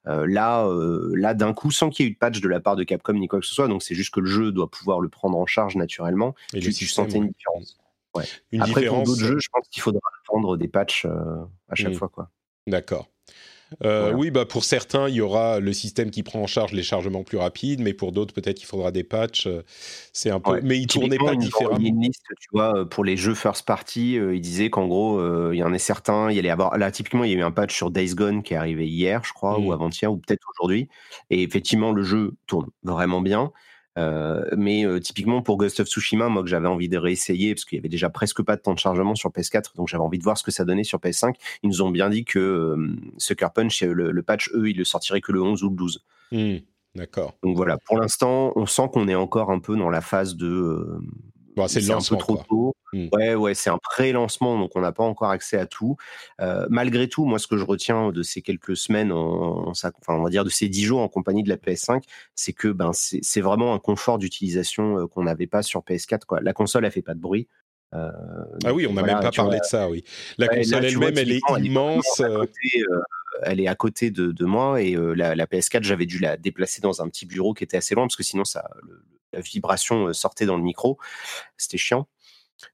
Euh, là, euh, là d'un coup, sans qu'il y ait eu de patch de la part de Capcom ni quoi que ce soit, donc c'est juste que le jeu doit pouvoir le prendre en charge naturellement. Et tu, sentais une différence. Ouais. Une Après, différence... pour d'autres jeux, je pense qu'il faudra prendre des patchs euh, à chaque mmh. fois. D'accord. Euh, oui, bah pour certains, il y aura le système qui prend en charge les chargements plus rapides, mais pour d'autres, peut-être qu'il faudra des patchs. Euh, c'est un peu, mais ils tournaient pas différemment. Il y a une liste, tu vois, euh, pour les jeux first party, il disait qu'en gros, il y en a certains, il y allait avoir. Là, typiquement, il y a eu un patch sur Days Gone qui est arrivé hier, je crois, ou mmh. avant-hier, ou peut-être aujourd'hui. Et effectivement, le jeu tourne vraiment bien. Euh, mais euh, typiquement pour Ghost of Tsushima, moi que j'avais envie de réessayer parce qu'il y avait déjà presque pas de temps de chargement sur PS4, donc j'avais envie de voir ce que ça donnait sur PS5. Ils nous ont bien dit que euh, Sucker Punch, le, patch, eux, ils le sortiraient que le 11 ou le 12. Mmh, d'accord. Donc voilà, pour l'instant, on sent qu'on est encore un peu dans la phase de c'est un peu trop tôt. Mmh. Ouais, ouais, c'est un pré-lancement, donc on n'a pas encore accès à tout. Euh, malgré tout, moi, ce que je retiens de ces quelques semaines, en, enfin, on va dire de ces dix jours en compagnie de la PS5, c'est que ben, c'est vraiment un confort d'utilisation euh, qu'on n'avait pas sur PS4. Quoi. La console, elle fait pas de bruit. Euh, ah oui, on n'a même pas parlé de ça, oui. La console elle-même, elle est immense. Elle est à côté, de, moi et la, la, PS4, j'avais dû la déplacer dans un petit bureau qui était assez loin parce que sinon, ça, le, la vibration sortait dans le micro. C'était chiant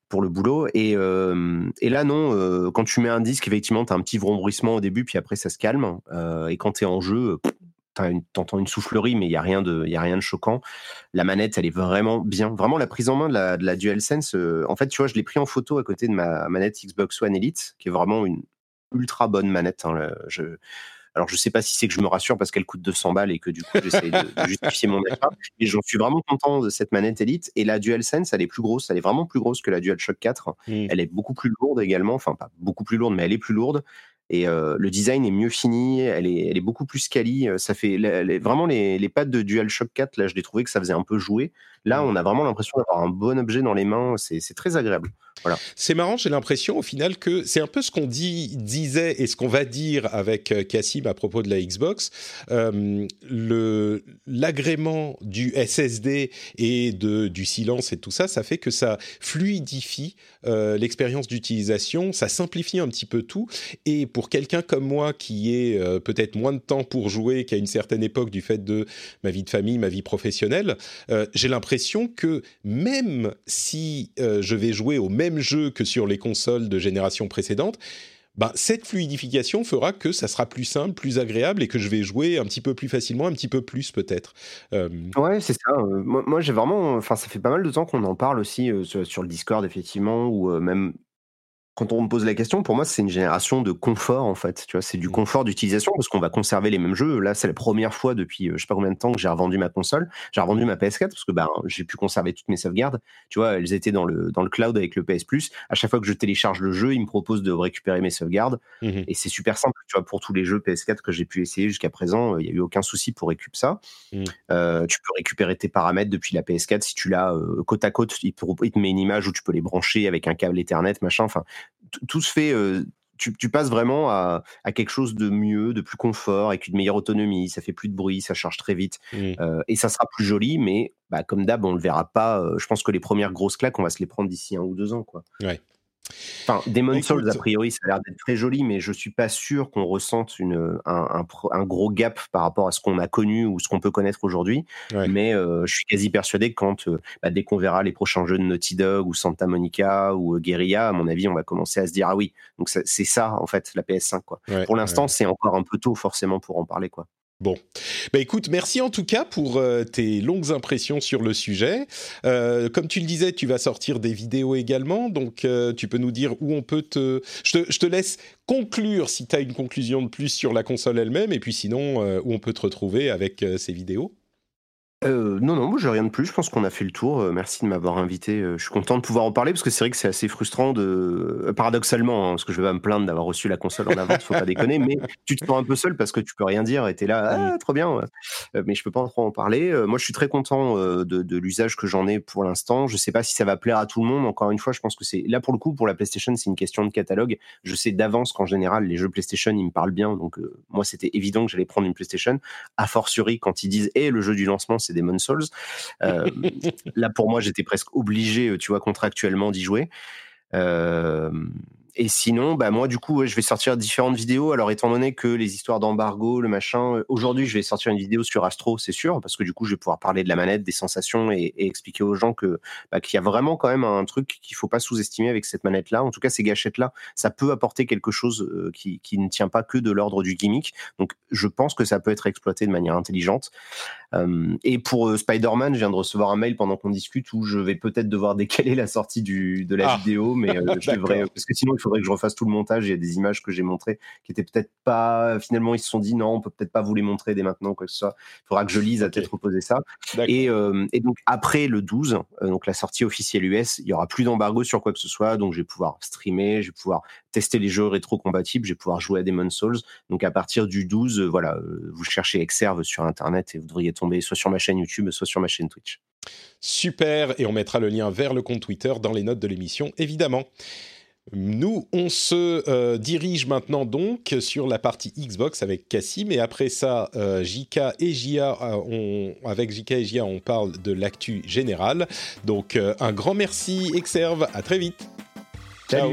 pour le boulot. Et, et là, non, euh, quand tu mets un disque, effectivement, tu as un petit vrombissement au début, puis après, ça se calme. Euh, et quand tu es en jeu, tu entends une soufflerie, mais il n'y a, rien de, y a rien de choquant. La manette, elle est vraiment bien. Vraiment, la prise en main de la, de la DualSense, en fait, tu vois, je l'ai pris en photo à côté de ma manette Xbox One Elite, qui est vraiment une ultra bonne manette. Hein, je, alors, je sais pas si c'est que je me rassure parce qu'elle coûte 200 balles et que du coup, j'essaie de, justifier mon achat. Mais j'en suis vraiment content de cette manette Elite. Et la DualSense, elle est plus grosse. Elle est vraiment plus grosse que la DualShock 4. Mmh. Elle est beaucoup plus lourde également. Enfin, pas beaucoup plus lourde, mais elle est plus lourde. Et euh, le design est mieux fini, elle est, elle est beaucoup plus quali. Euh, ça fait vraiment les, les pattes de DualShock 4, là, je l'ai trouvé que ça faisait un peu jouer. Là, mmh. on a vraiment l'impression d'avoir un bon objet dans les mains. C'est très agréable. C'est marrant, j'ai l'impression au final que c'est un peu ce qu'on disait et ce qu'on va dire avec euh, Cassim à propos de la Xbox. Euh, L'agrément du SSD et de, du silence et tout ça, ça fait que ça fluidifie euh, l'expérience d'utilisation, ça simplifie un petit peu tout. Et pour quelqu'un comme moi qui est peut-être moins de temps pour jouer qu'à une certaine époque du fait de ma vie de famille, ma vie professionnelle, j'ai l'impression que même si je vais jouer au même jeu que sur les consoles de génération précédente, ben, cette fluidification fera que ça sera plus simple, plus agréable et que je vais jouer un petit peu plus facilement, un petit peu plus peut-être. Euh... Ouais, c'est ça. moi, j'ai vraiment, enfin, ça fait pas mal de temps qu'on en parle aussi sur, sur, le Discord effectivement, ou même quand on me pose la question, pour moi, c'est une génération de confort, en fait. Tu vois, c'est du mmh. confort d'utilisation parce qu'on va conserver les mêmes jeux. Là, c'est la première fois depuis euh, je sais pas combien de temps que j'ai revendu ma console. J'ai revendu ma PS4 parce que ben, j'ai pu conserver toutes mes sauvegardes. Tu vois, elles étaient dans le, dans le cloud avec le PS Plus. À chaque fois que je télécharge le jeu, il me propose de récupérer mes sauvegardes. Mmh Et c'est super simple. Tu vois, pour tous les jeux PS4 que j'ai pu essayer jusqu'à présent, il n'y a eu aucun souci pour récupérer ça. Mmh. Euh, tu peux récupérer tes paramètres depuis la PS4 si tu l'as euh, côte à côte. Il, il te met une image où tu peux les brancher avec un câble Ethernet, machin. Enfin, tout se fait. tu, passes vraiment à, quelque chose de mieux, de plus confort, avec une meilleure autonomie. Ça fait plus de bruit, ça charge très vite, mmh. et ça sera plus joli. Mais bah, comme d'hab, on le verra pas. je pense que les premières grosses claques, on va se les prendre d'ici un ou deux ans, quoi. Ouais. Enfin, Demon Souls, a priori, ça a l'air d'être très joli, mais je suis pas sûr qu'on ressente une, un, un, gros gap par rapport à ce qu'on a connu ou ce qu'on peut connaître aujourd'hui. Mais euh, je suis quasi persuadé que quand, euh, bah, dès qu'on verra les prochains jeux de Naughty Dog ou Santa Monica ou euh, Guerilla, à mon avis, on va commencer à se dire ah oui, donc c'est ça en fait la PS5 quoi. pour l'instant, c'est encore un peu tôt forcément pour en parler quoi. Bon, bah écoute, merci en tout cas pour euh, tes longues impressions sur le sujet. Euh, comme tu le disais, tu vas sortir des vidéos également, donc euh, tu peux nous dire où on peut te... Je te, je te laisse conclure si tu as une conclusion de plus sur la console elle-même, et puis sinon, où on peut te retrouver avec ces vidéos. Euh, non, non, moi j'ai rien de plus. Je pense qu'on a fait le tour. Euh, merci de m'avoir invité. Euh, je suis content de pouvoir en parler parce que c'est vrai que c'est assez frustrant de, paradoxalement, hein, parce que je vais pas me plaindre d'avoir reçu la console en avance, faut pas déconner, mais tu te sens un peu seul parce que tu peux rien dire et t'es là, ah, trop bien. mais je peux pas trop en parler. moi, je suis très content de, de l'usage que j'en ai pour l'instant. Je sais pas si ça va plaire à tout le monde. Encore une fois, je pense que c'est là pour le coup pour la PlayStation, c'est une question de catalogue. Je sais d'avance qu'en général, les jeux PlayStation, ils me parlent bien. Donc moi, c'était évident que j'allais prendre une PlayStation. A fortiori, quand ils disent, et le jeu du lancement, c'est Demon's Souls. Euh, là, pour moi, j'étais presque obligé, tu vois, contractuellement d'y jouer. Euh, et sinon, bah moi du coup, je vais sortir différentes vidéos. Alors étant donné que les histoires d'embargo, le machin, euh, aujourd'hui je vais sortir une vidéo sur Astro, c'est sûr, parce que du coup je vais pouvoir parler de la manette, des sensations et, expliquer aux gens que bah, qu'il y a vraiment quand même un truc qu'il faut pas sous-estimer avec cette manette-là. En tout cas, ces gâchettes-là, ça peut apporter quelque chose euh, qui, qui ne tient pas que de l'ordre du gimmick. Donc je pense que ça peut être exploité de manière intelligente. Euh, et pour Spider-Man, je viens de recevoir un mail pendant qu'on discute où je vais peut-être devoir décaler la sortie du, de la ah. vidéo, mais je devrais parce que sinon il faudrait que je refasse tout le montage. Il y a des images que j'ai montrées qui étaient peut-être pas. Finalement, ils se sont dit non, on peut peut-être pas vous les montrer dès maintenant, quoi que ce soit. Il faudra que je lise à tête reposer ça. Et, euh, et, donc après le 12, euh, donc la sortie officielle US, il y aura plus d'embargo sur quoi que ce soit. Donc je vais pouvoir streamer, je vais pouvoir tester les jeux rétro-compatibles, je vais pouvoir jouer à Demon's Souls. Donc à partir du 12, euh, voilà, vous cherchez Exerve sur internet et vous devriez tomber soit sur ma chaîne YouTube, soit sur ma chaîne Twitch. Super, et on mettra le lien vers le compte Twitter dans les notes de l'émission, évidemment. Nous, on se euh, dirige maintenant donc sur la partie Xbox avec Cassim et après ça, euh, JK et Jia, euh, avec JK et Jia, on parle de l'actu générale. Donc un grand merci Exerve, à très vite. Ciao.